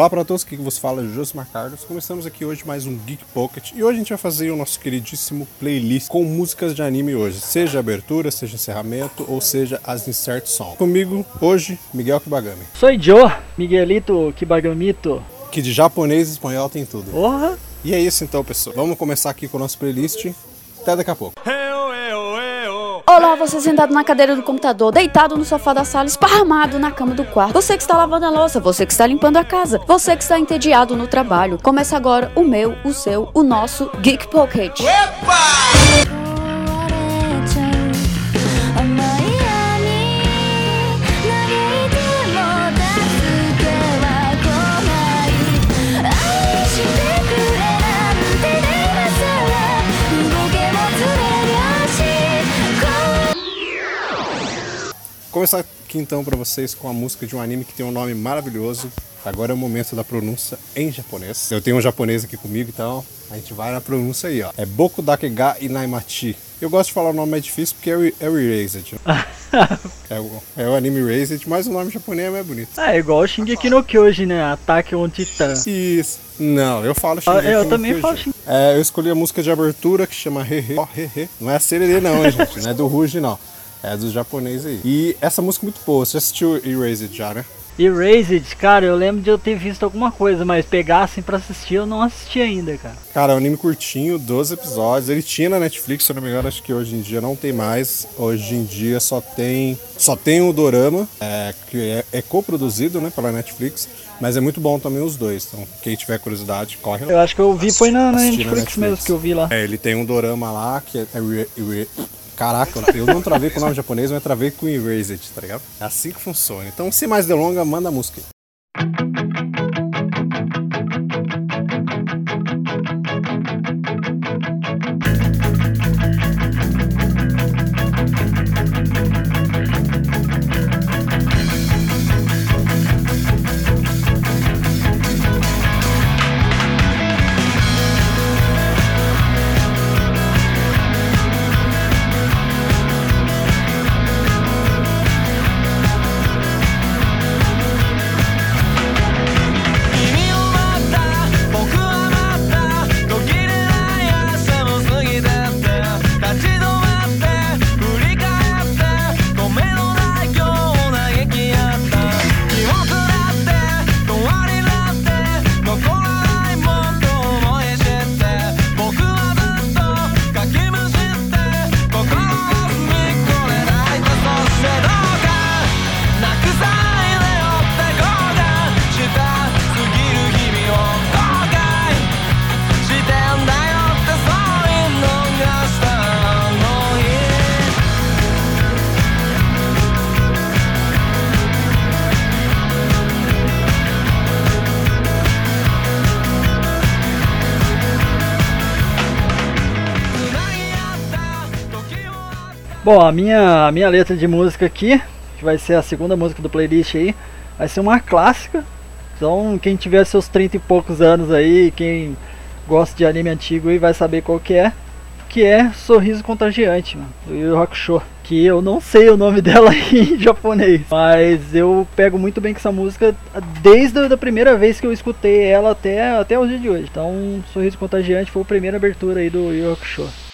Olá para todos, aqui que vos fala é Josmar Carlos. Começamos aqui hoje mais um Geek Pocket e hoje a gente vai fazer o nosso queridíssimo playlist com músicas de anime hoje, seja abertura, seja encerramento ou seja as insert songs. Comigo hoje, Miguel Kibagami. Sou Joe, Miguelito Kibagamito. Que de japonês e espanhol tem tudo. Porra! E é isso então, pessoal. Vamos começar aqui com o nosso playlist. Até daqui a pouco. Olá, você sentado na cadeira do computador, deitado no sofá da sala, esparramado na cama do quarto. Você que está lavando a louça, você que está limpando a casa, você que está entediado no trabalho. Começa agora o meu, o seu, o nosso Geek Pocket. 壊 Começar aqui então para vocês com a música de um anime que tem um nome maravilhoso. Agora é o momento da pronúncia em japonês. Eu tenho um japonês aqui comigo, então a gente vai na pronúncia aí, ó. É Boku Dakega Inaimachi. Eu gosto de falar o nome mais difícil porque é o, é o Erased. é, o, é o anime Erased, mas o nome japonês é mais bonito. Ah, é igual o Shingeki no Kyojin, né? Ataque on Titã. Isso. Não, eu falo Ah, Shingeki eu no também Kyojin. falo Shingeki. É, eu escolhi a música de abertura que chama Hehe. Ó, Hehe. Não é a Sererê não, hein, gente. Não é do Ruge, não. É dos japoneses aí. E essa música é muito boa. Você assistiu Erased já, né? Erased, cara, eu lembro de eu ter visto alguma coisa, mas pegar assim pra assistir eu não assisti ainda, cara. Cara, é um anime curtinho, 12 episódios. Ele tinha na Netflix, se eu não me engano, acho que hoje em dia não tem mais. Hoje em dia só tem só tem o Dorama, é, que é, é coproduzido né, pela Netflix, mas é muito bom também os dois. Então, quem tiver curiosidade, corre lá. Eu acho que eu vi foi na, na Assisti Netflix, mesmo que eu vi lá. É, ele tem um dorama lá que é. é re- Caraca, eu não travei com o nome japonês, mas travei com Erased, tá ligado? É assim que funciona. Então, sem mais delongas, manda a música Bom, a minha, a minha letra de música aqui, que vai ser a segunda música do playlist aí, vai ser uma clássica. Então, quem tiver seus 30 e poucos anos aí, quem gosta de anime antigo aí, vai saber qual que é. Que é Sorriso Contagiante, mano, do Yu Hakusho. Que eu não sei o nome dela em japonês, mas eu pego muito bem com essa música desde a primeira vez que eu escutei ela até, até o dia de hoje. Então, Sorriso Contagiante foi a primeira abertura aí do Yu Hakusho.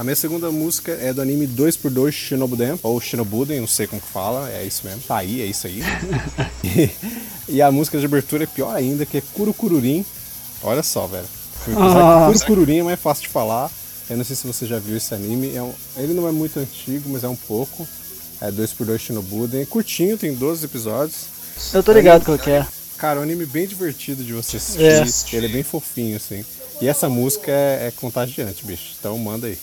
A minha segunda música é do anime 2x2 Shinobuden, ou Shinobuden, não sei como que fala, é isso mesmo. Tá aí, é isso aí. e, e a música de abertura é pior ainda, que é Kurukururin. Olha só, velho. Ah. Kurukururin é mais fácil de falar. Eu não sei se você já viu esse anime. É um- ele não é muito antigo, mas é um pouco. É 2x2 Shinobuden. É curtinho, tem 12 episódios. Eu tô ligado qual que é. Cara, é um anime bem divertido de você assistir. É. Ele é bem fofinho, assim. E essa música é, é contagiante, bicho. Então manda aí.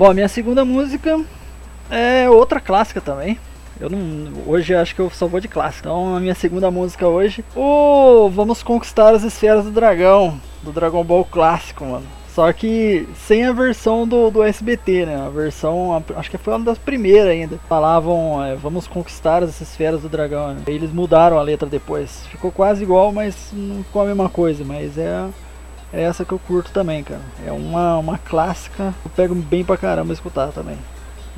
Bom, a minha segunda música é outra clássica também. Eu não. Hoje acho que eu só vou de clássica. Então a minha segunda música hoje. O Vamos Conquistar as Esferas do Dragão. Do Dragon Ball clássico, mano. Só que sem a versão do, do SBT, né? A versão. a- Acho que foi uma das primeiras ainda. Falavam, é, vamos conquistar as esferas do dragão. Né? Eles mudaram a letra depois. Ficou quase igual, mas não ficou a mesma coisa. Mas é. É essa que eu curto também, cara. É uma, uma clássica. Eu pego bem pra caramba escutar também.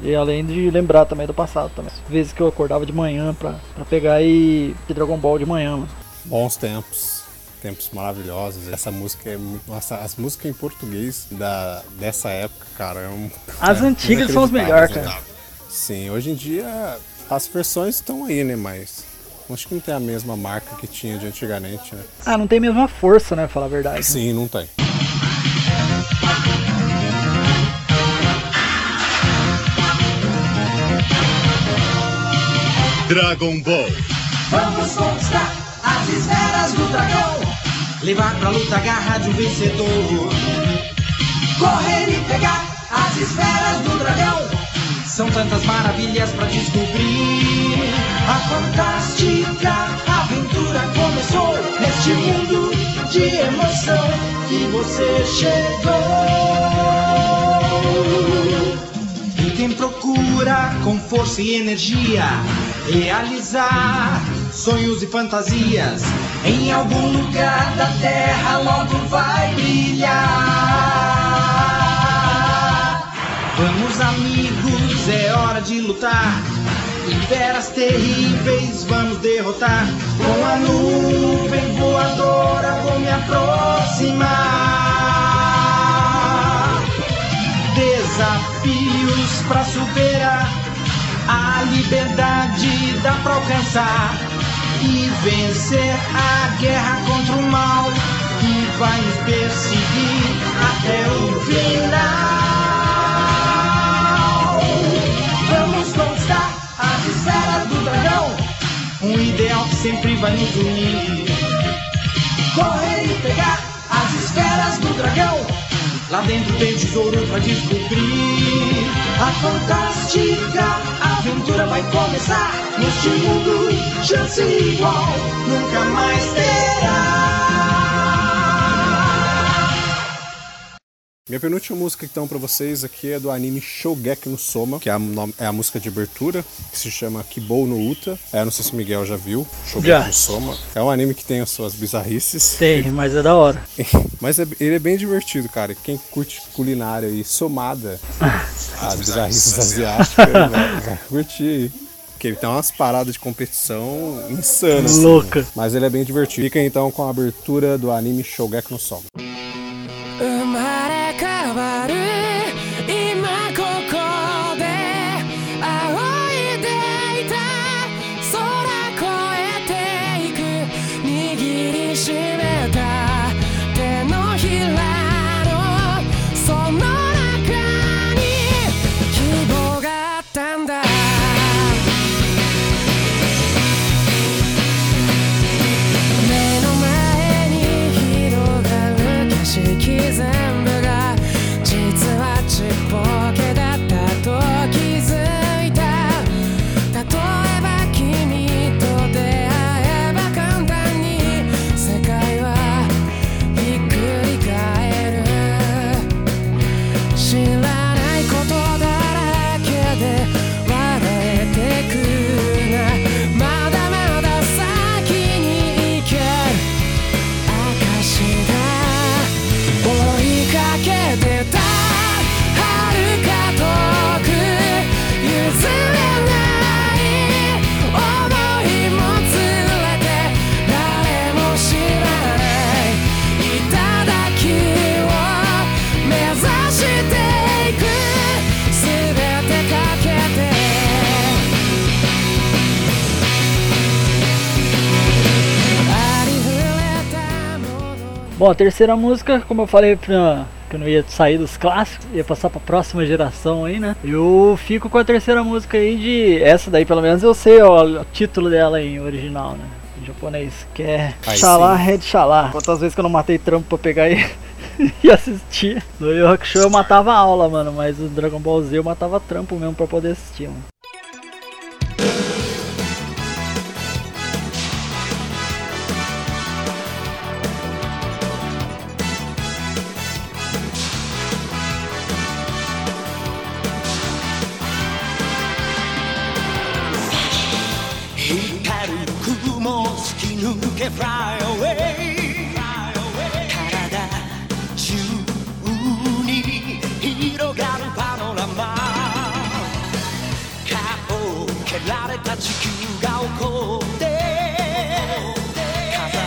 E além de lembrar também do passado também. Vezes que eu acordava de manhã pra, pra pegar e de Dragon Ball de manhã, mano. Bons tempos. Tempos maravilhosos. Essa música é muito. Nossa, as músicas em português da, dessa época, cara, é um. As é antigas são as melhores, cara. Sim, hoje em dia as versões estão aí, né? Mas acho que não tem a mesma marca que tinha de antigamente, né? Ah, não tem a mesma força, né? Falar a verdade. Sim, não tem. Dragon Ball. Vamos conquistar as esferas do dragão. Levar pra luta a garra de um vencedor. Correr e pegar as esferas do dragão. São tantas maravilhas pra descobrir. A fantástica aventura começou neste mundo de emoção que você chegou. E quem procura com força e energia realizar sonhos e fantasias em algum lugar da terra logo vai brilhar. Vamos, amigos, é hora de lutar. Feras terríveis vamos derrotar. Com a nuvem voadora vou me aproximar desafios pra superar. A liberdade dá pra alcançar e vencer a guerra contra o mal que vai nos perseguir até o final. Dragão, um ideal que sempre vai nos unir correr e pegar as esferas do dragão. Lá dentro tem tesouro pra descobrir. A fantástica aventura vai começar. Neste mundo, chance igual nunca mais terá. Minha penúltima música então pra vocês aqui é do anime Shogeki no Soma, que é a, é a música de abertura, que se chama Kibou no Uta. É, não sei se o Miguel já viu, Shogeki Já. no Soma. É um anime que tem as suas bizarrices. Tem, mas é da hora. Mas é- ele é bem divertido, cara. Quem curte culinária e somada às bizarrices asiáticas vai, vai curtir aí. que ele tem umas paradas de competição insanas. assim. Louca. Mas ele é bem divertido. Fica então com a abertura do anime Shogeki no Soma. acabaré. A terceira música, como eu falei pra, que eu não ia sair dos clássicos, ia passar pra próxima geração aí, né? Eu fico com a terceira música aí de. Essa daí, pelo menos eu sei ó, o título dela em original, né? Em japonês, que é Aí Xalá. Red Xalá. Quantas vezes que eu não matei trampo pra pegar e, e assistir. No Yu Yu Hakusho eu matava aula, mano, mas o Dragon Ball Z eu matava trampo mesmo pra poder assistir, mano.「」「火山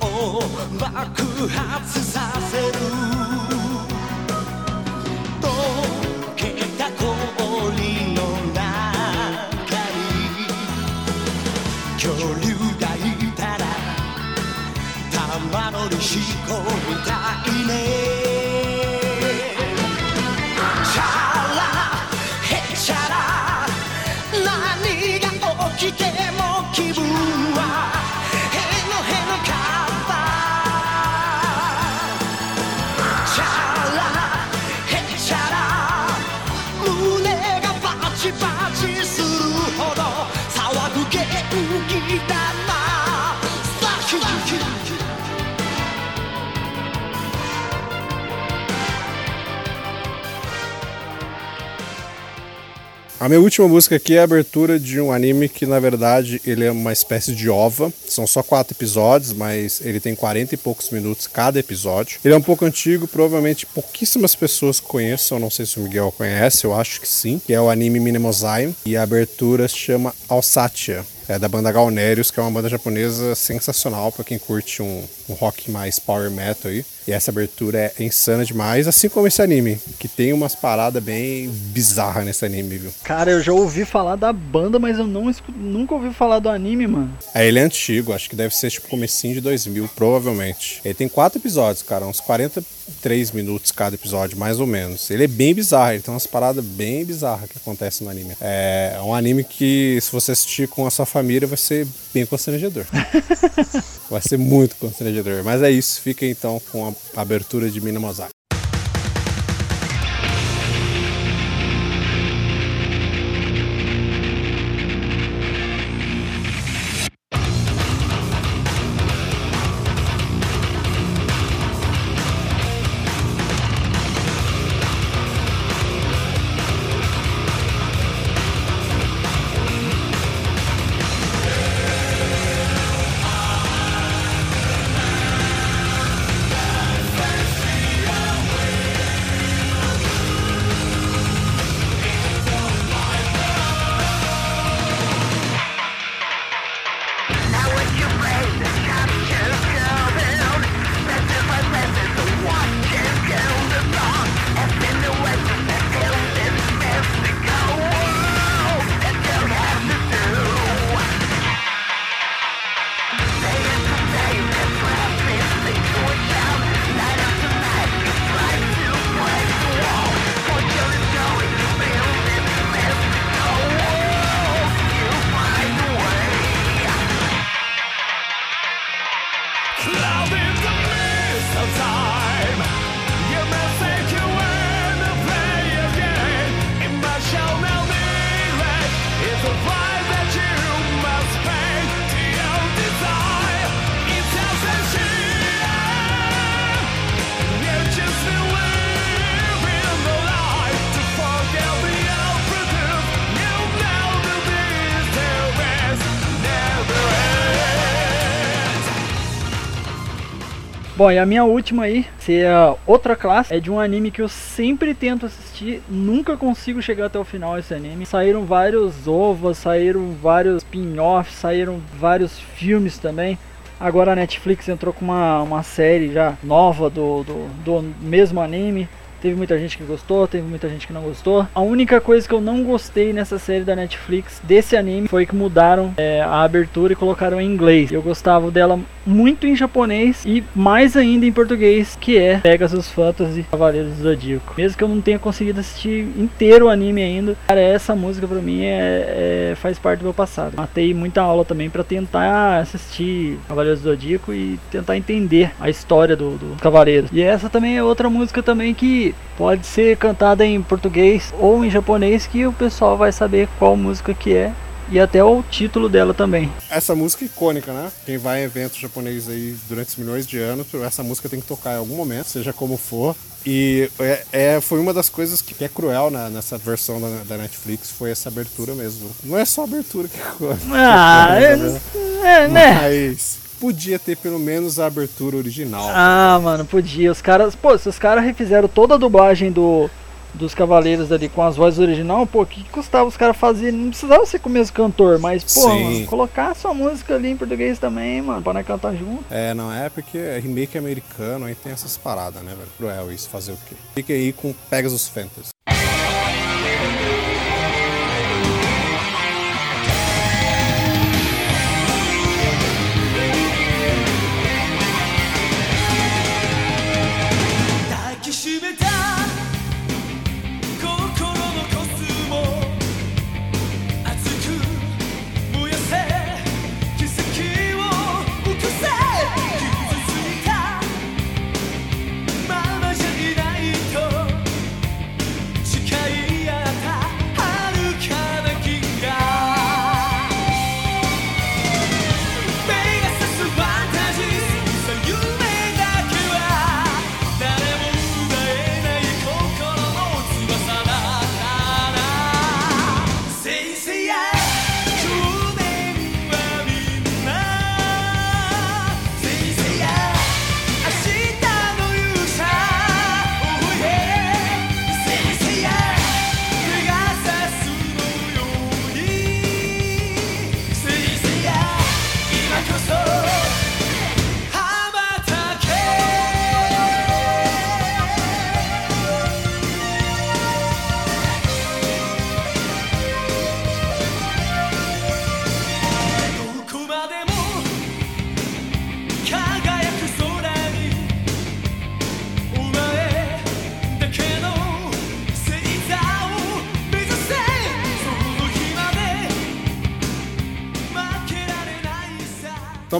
を爆発させる」「溶けた氷の中に」恐竜がいたら玉乗りしこみたいね A minha última música aqui é a abertura de um anime que, na verdade, ele é uma espécie de ova. São só quatro episódios, mas ele tem 40 e poucos minutos cada episódio. Ele é um pouco antigo, provavelmente pouquíssimas pessoas conheçam. Não sei se o Miguel conhece, eu acho que sim. Que é o anime Minemozai. E a abertura se chama Alsatia. É da banda Galnerius, que é uma banda japonesa sensacional para quem curte um, um rock mais power metal aí. E essa abertura é insana demais, assim como esse anime, que tem umas paradas bem bizarras nesse anime, viu? Cara, eu já ouvi falar da banda, mas eu não nunca ouvi falar do anime, mano. É, ele é antigo, acho que deve ser tipo comecinho de 2000, provavelmente. Ele tem quatro episódios, cara, uns 43 minutos cada episódio, mais ou menos. Ele é bem bizarro, ele tem umas paradas bem bizarras que acontecem no anime. É um anime que, se você assistir com a sua família, vai ser bem constrangedor. vai ser muito constrangedor. Mas é isso, fica então com a abertura de Mina Mosaic.「Bom, e a minha última aí, se é outra classe, é de um anime que eu sempre tento assistir, nunca consigo chegar até o final esse anime. Saíram vários ovas, saíram vários spin-offs, saíram vários filmes também. Agora a Netflix entrou com uma, uma série já nova do, do, do mesmo anime. Teve muita gente que gostou, teve muita gente que não gostou. A única coisa que eu não gostei nessa série da Netflix, desse anime, foi que mudaram é, a abertura e colocaram em inglês. Eu gostava dela muito em japonês e mais ainda em português, que é Pegasus Fantasy Cavaleiros do Zodíaco. Mesmo que eu não tenha conseguido assistir inteiro o anime ainda, cara, essa música pra mim é, é- faz parte do meu passado. Matei muita aula também pra tentar assistir Cavaleiros do Zodíaco e tentar entender a história do, do Cavaleiros. E essa também é outra música também que pode ser cantada em português ou em japonês que o pessoal vai saber qual música que é e até o título dela também. Essa música é icônica, né? Quem vai em evento japonês aí durante milhões de anos, essa música tem que tocar em algum momento, seja como for. E é, é- foi uma das coisas que é cruel na- nessa versão da, da Netflix, foi essa abertura mesmo. Não é só abertura que ficou. Ah, é, é, né? Mas podia ter pelo menos a abertura original. Ah, mano, podia. Os caras, pô, se os caras refizeram toda a dublagem do dos Cavaleiros ali com as vozes original, pô, o que, que custava os caras fazerem? Não precisava ser com o mesmo cantor, mas, pô, mano, colocar a sua música ali em português também, mano, pra nós cantar junto. É, não é porque é remake americano, aí tem essas paradas, né, velho? Cruel isso, fazer o quê? Fica aí com Pegasus Fantasy.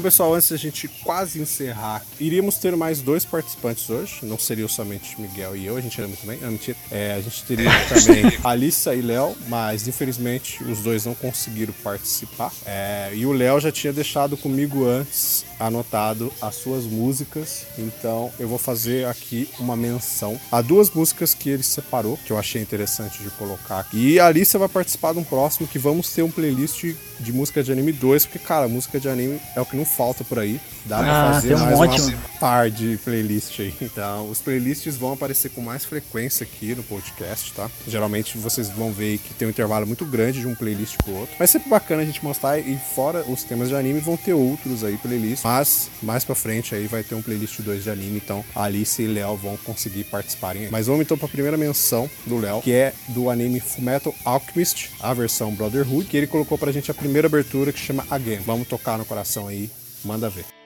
Pessoal, antes da gente quase encerrar, iríamos ter mais dois participantes hoje. Não seriam somente Miguel e eu, a gente era muito bem. Não, mentira. É, a gente teria também Alissa e Léo, mas infelizmente os dois não conseguiram participar. É, e o Léo já tinha deixado comigo antes anotado as suas músicas, então eu vou fazer aqui uma menção a duas músicas que ele separou, que eu achei interessante de colocar aqui. E a Alissa vai participar de um próximo que vamos ter um playlist de música de anime 2, porque, cara, música de anime é o que não falta por aí. Dá pra Ah, fazer tem um mais monte, uma mano. par de playlist aí. Então, os playlists vão aparecer com mais frequência aqui no podcast, tá? Geralmente vocês vão ver que tem um intervalo muito grande de um playlist pro outro. Mas sempre bacana a gente mostrar e fora os temas de anime vão ter outros aí playlists. Mas mais pra frente aí vai ter um playlist 2 de anime, então Alice e Léo vão conseguir participarem aí. Mas vamos então pra primeira menção do Léo, que é do anime Fullmetal Alchemist, a versão Brotherhood, que ele colocou pra gente a primeira abertura que chama Again. Vamos tocar no coração aí, manda ver.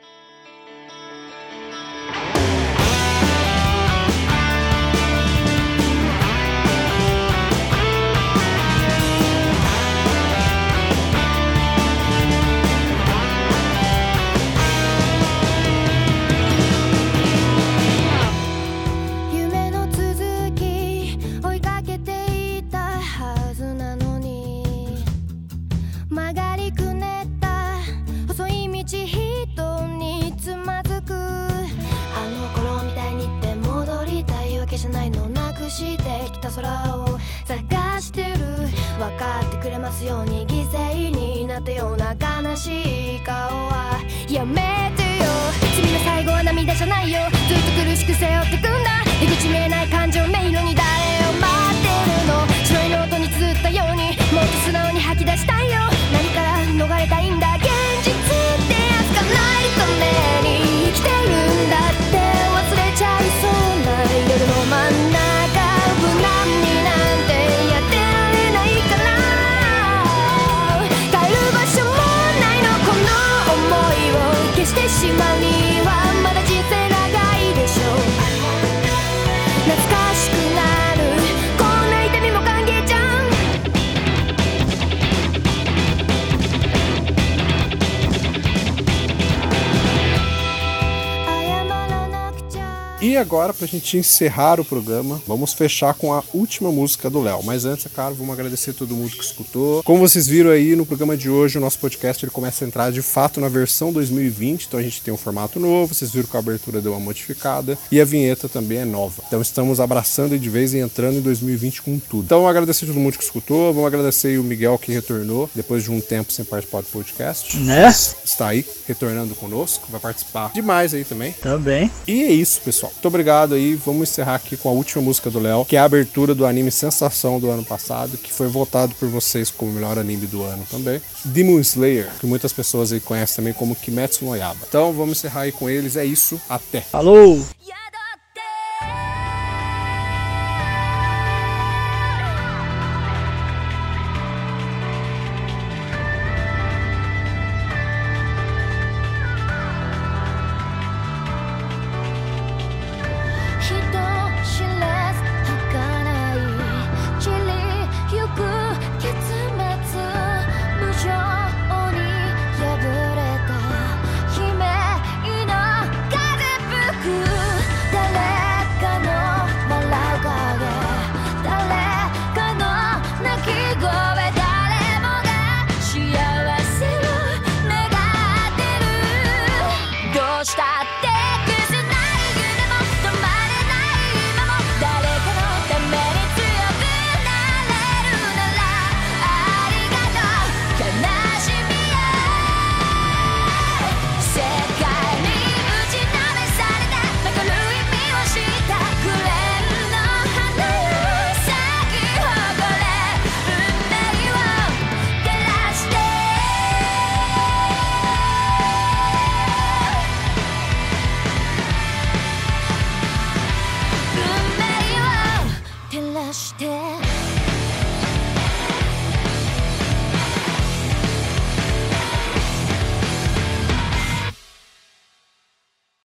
なったような悲しい顔はやめてよ。罪の最後は涙じゃないよ。ずっと苦しく背負ってくんだ。出口見えない请把你。E agora, pra gente encerrar o programa, vamos fechar com a última música do Léo. Mas antes, é claro, vamos agradecer a todo mundo que escutou. Como vocês viram aí no programa de hoje, o nosso podcast ele começa a entrar de fato na versão 2020. Então a gente tem um formato novo, vocês viram que a abertura deu uma modificada e a vinheta também é nova. Então estamos abraçando de vez e entrando em 2020 com tudo. Então agradecer a todo mundo que escutou, vamos agradecer aí o Miguel que retornou depois de um tempo sem participar do podcast. Né? Está aí, retornando conosco, vai participar demais aí também. Também. E é isso, pessoal. Muito obrigado aí. Vamos encerrar aqui com a última música do Léo, que é a abertura do anime Sensação do ano passado, que foi votado por vocês como o melhor anime do ano também. Demon Slayer, que muitas pessoas aí conhecem também como Kimetsu no Yaba. Então vamos encerrar aí com eles. É isso. Até. Falou!